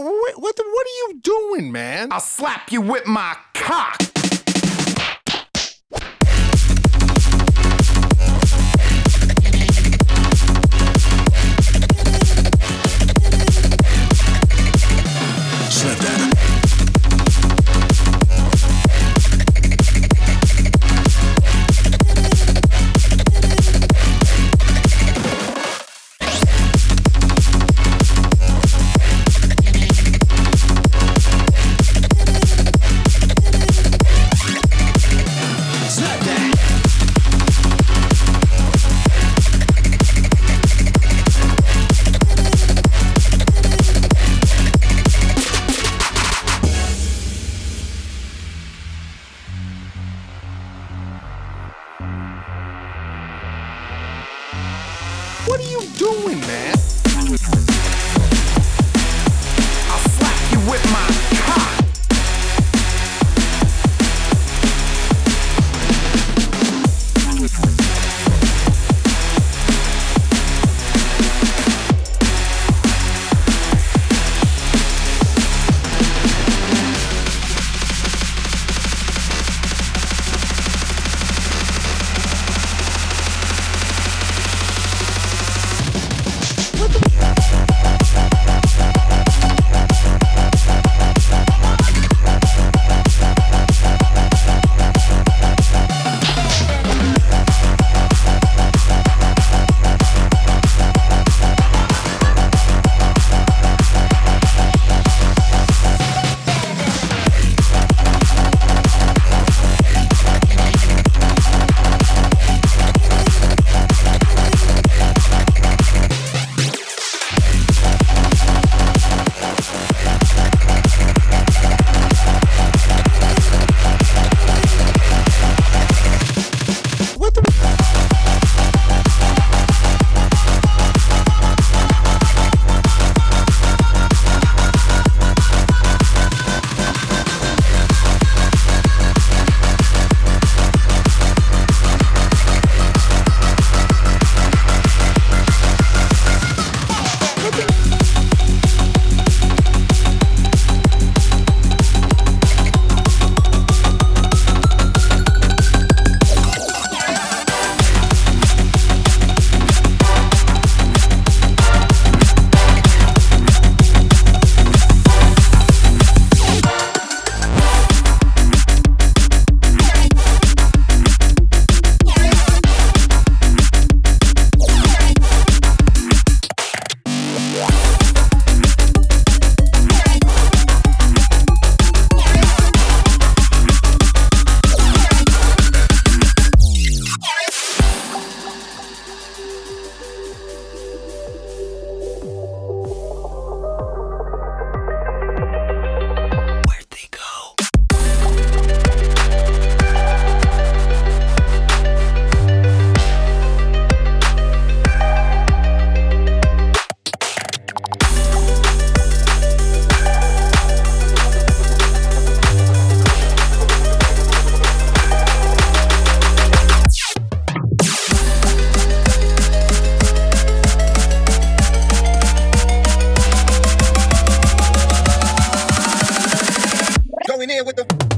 What, what, what, are you doing, man? I'll slap you with my cock. in with the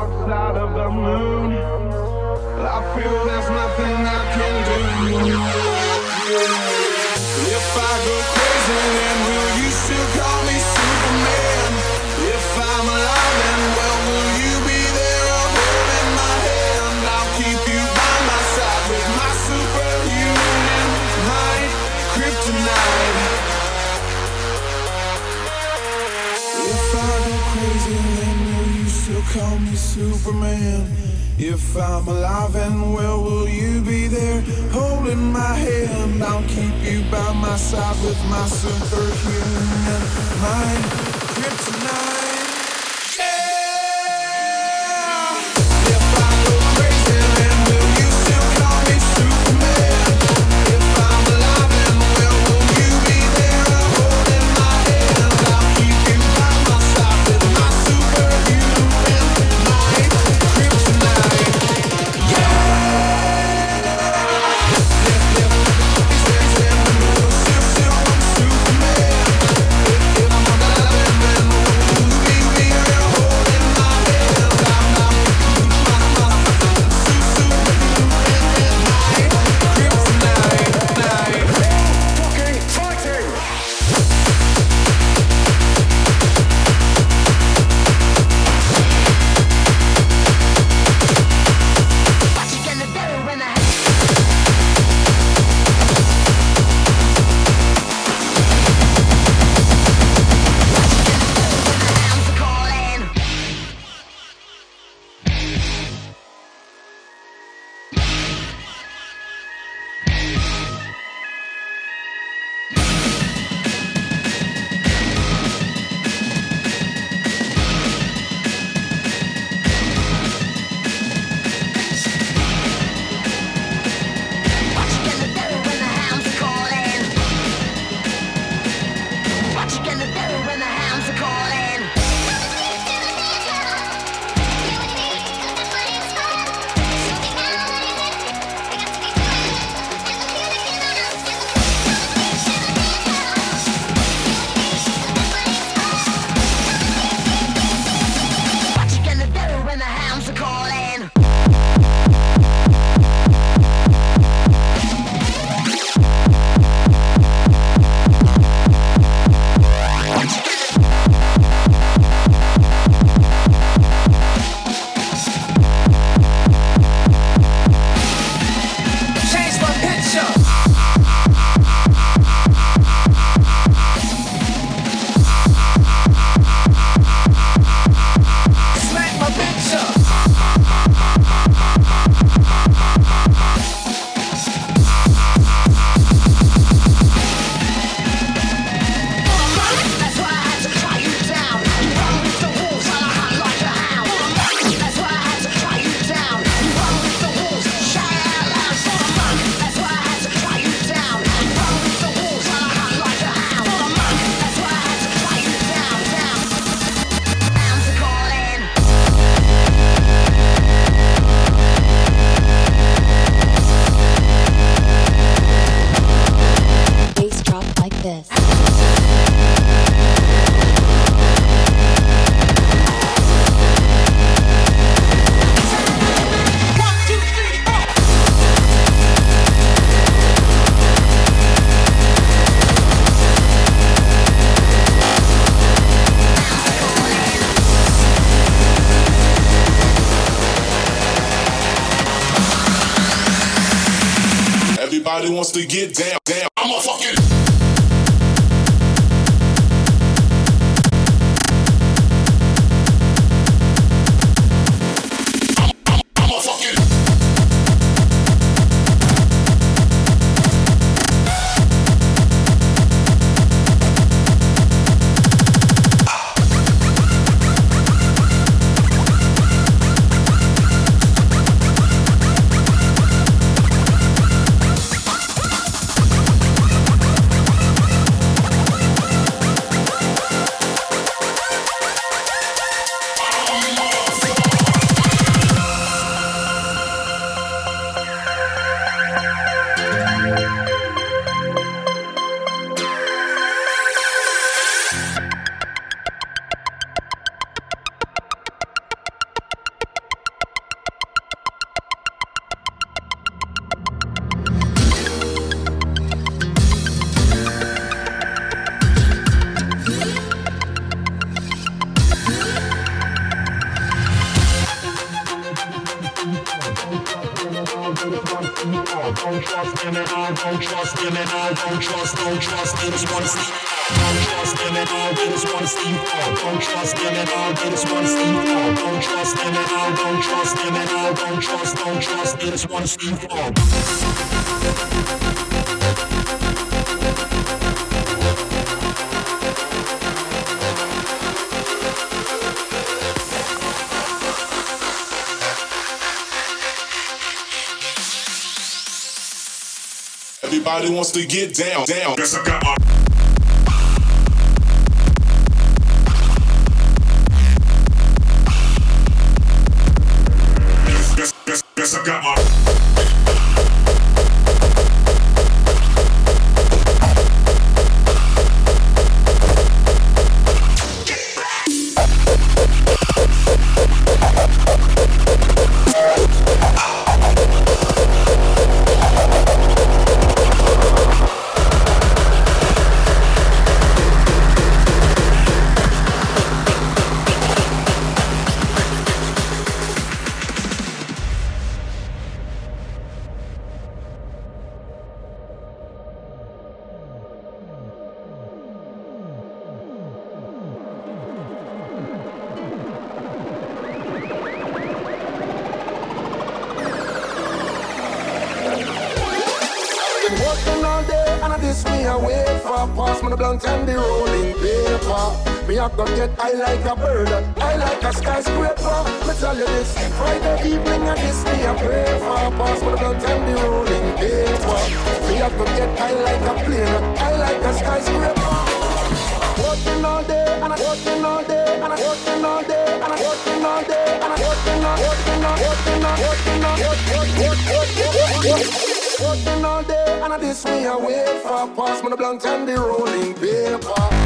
dark side of the moon. I feel there's nothing I can do. Superman. If I'm alive and well, will you be there holding my hand? I'll keep you by my side with my superhuman mind. Everybody wants to get down, down. Guess I got my. Me a wait for pass me the blunt and the rolling paper.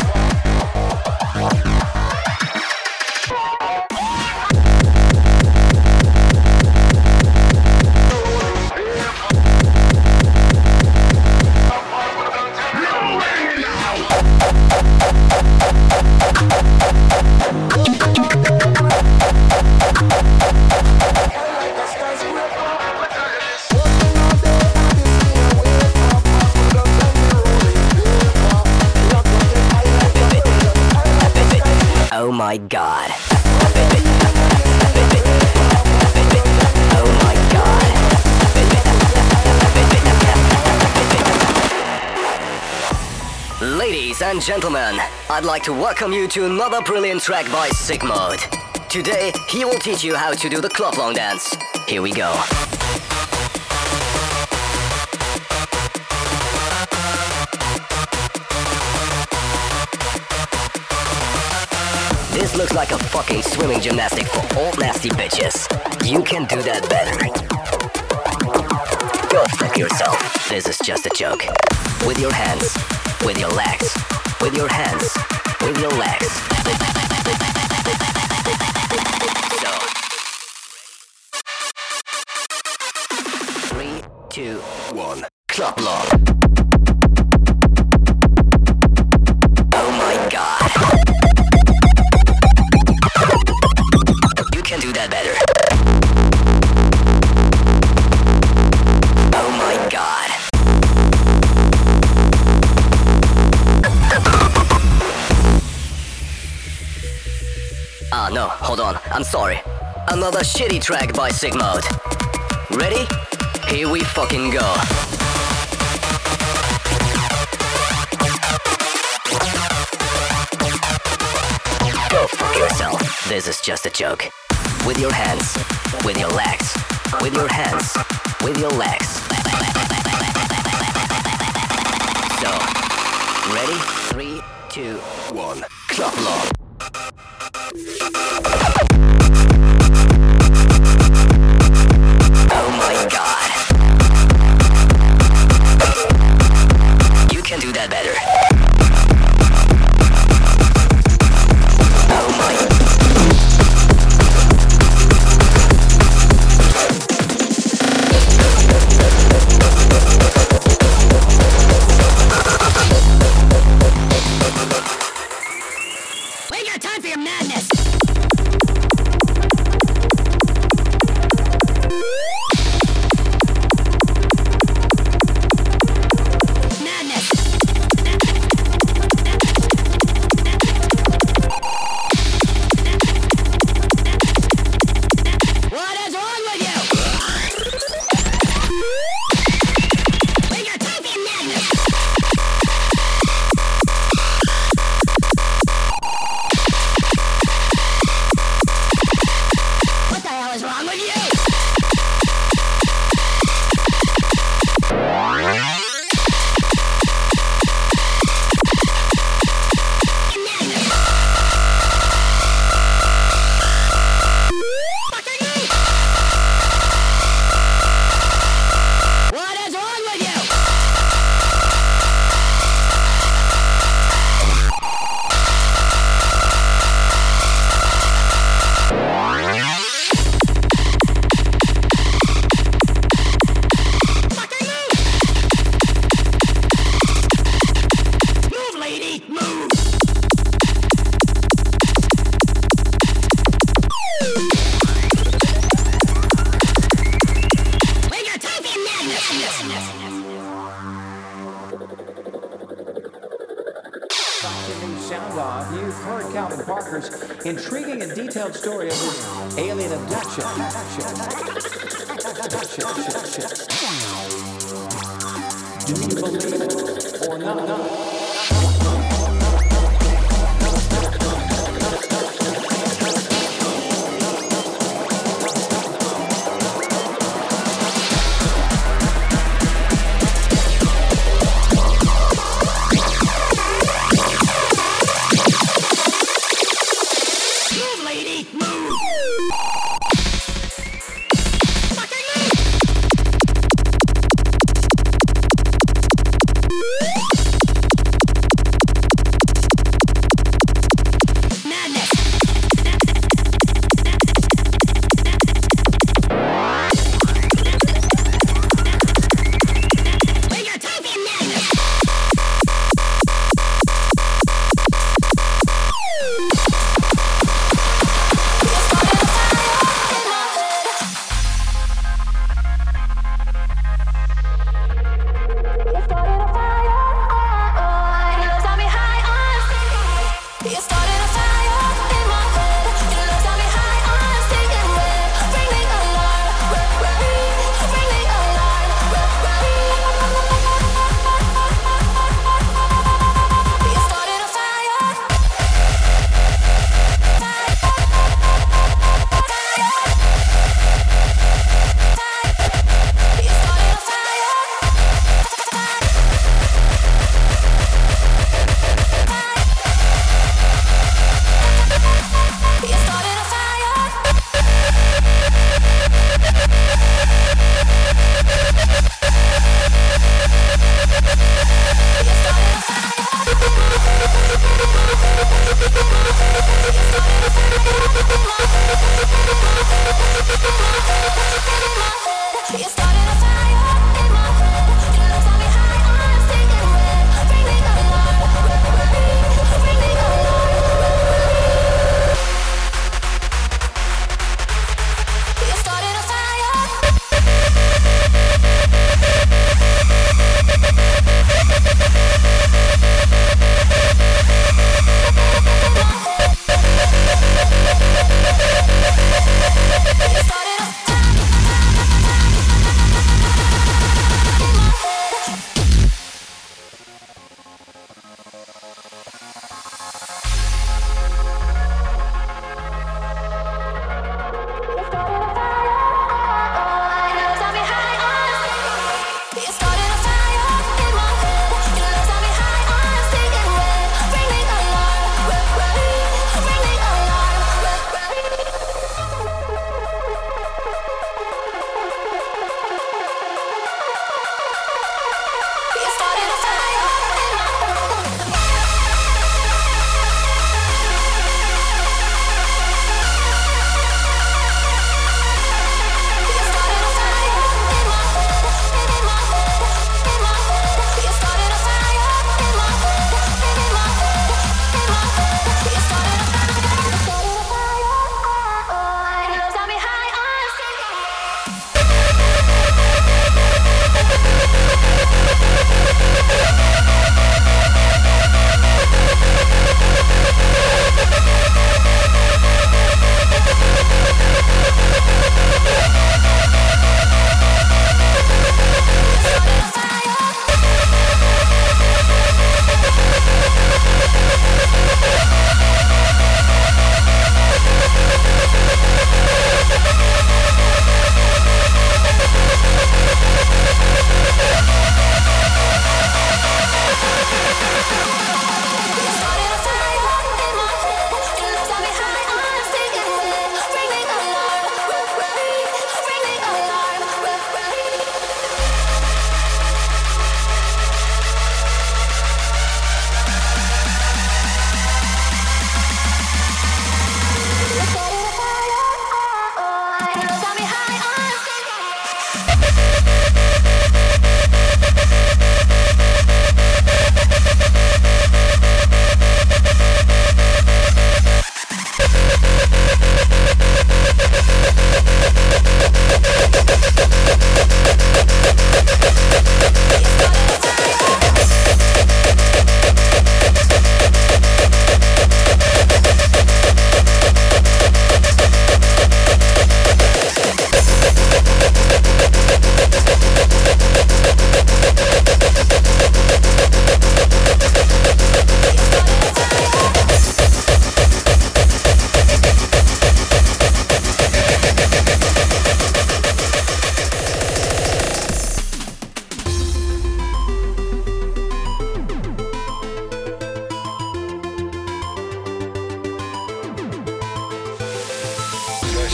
Gentlemen, I'd like to welcome you to another brilliant track by Sigmode. Today, he will teach you how to do the club long dance. Here we go. This looks like a fucking swimming gymnastic for old nasty bitches. You can do that better. Go fuck yourself. This is just a joke. With your hands, with your legs, with your hands, with your legs. So. Three, two, one. Club long. Hold on, I'm sorry. Another shitty track by Sigmode. Ready? Here we fucking go. Go fuck yourself. This is just a joke. With your hands, with your legs, with your hands, with your legs. So, ready? Three, two, one. Clap along.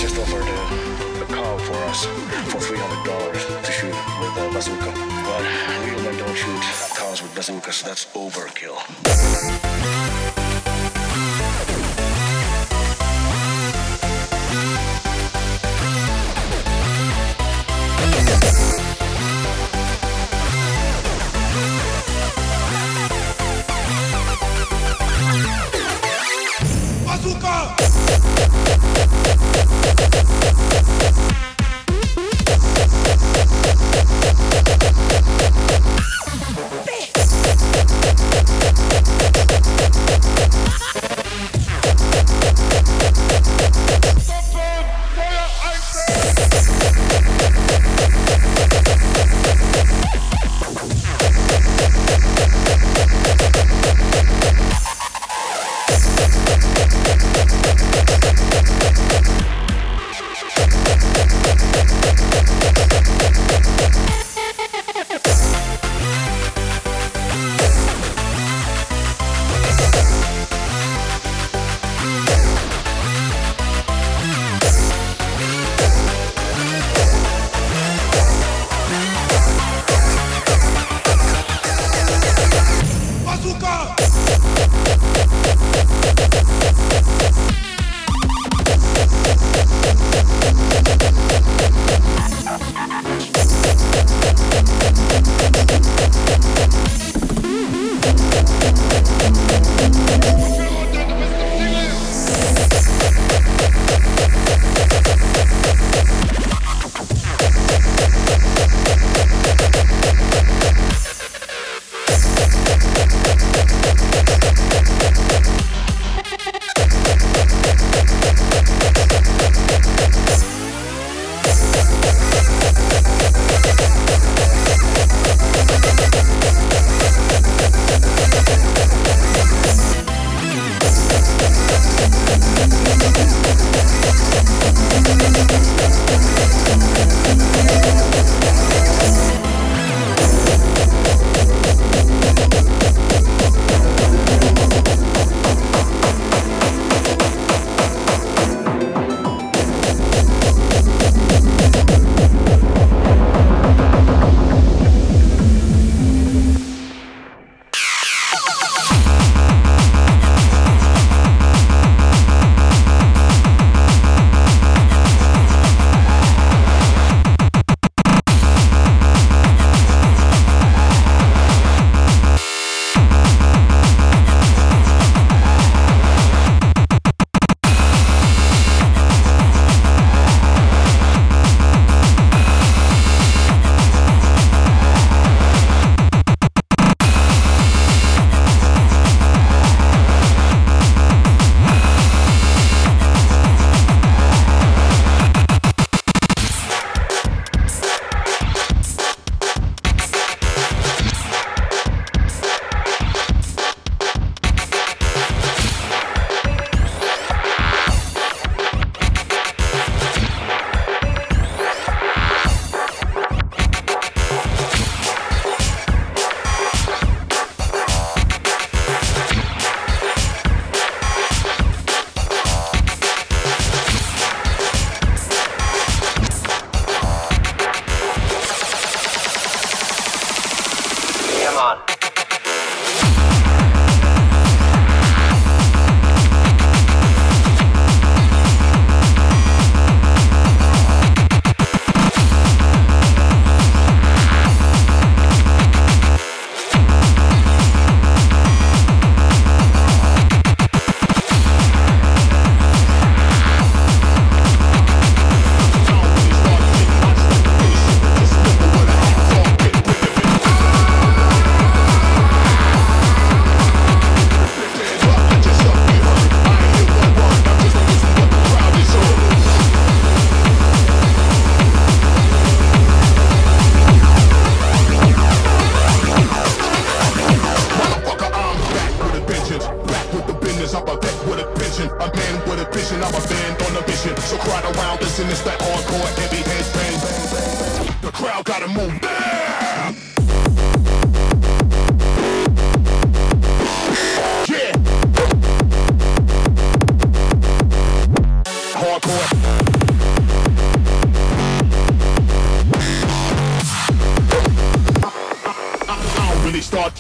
Just offered a, car for us for three hundred dollars to shoot with a bazooka. But real men don't shoot cars with bazookas. That's overkill.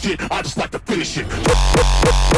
shit. I just like to finish it.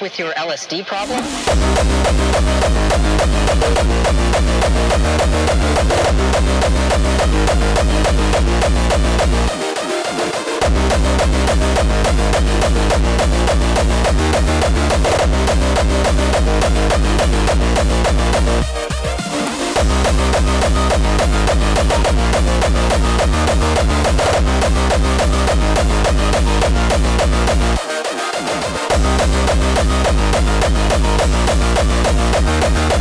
with your LSD problem? Thank you.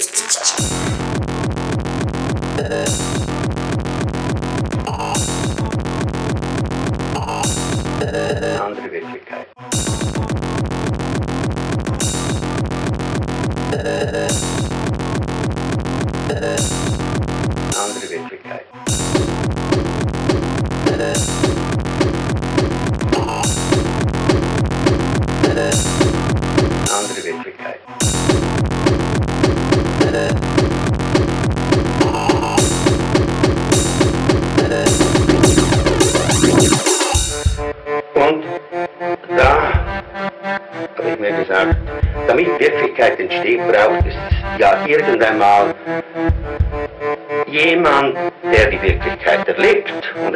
isteyeceğim. Tanrı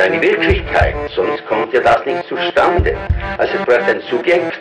eine Wirklichkeit, sonst kommt ja das nicht zustande. Also es braucht ein Subjekt.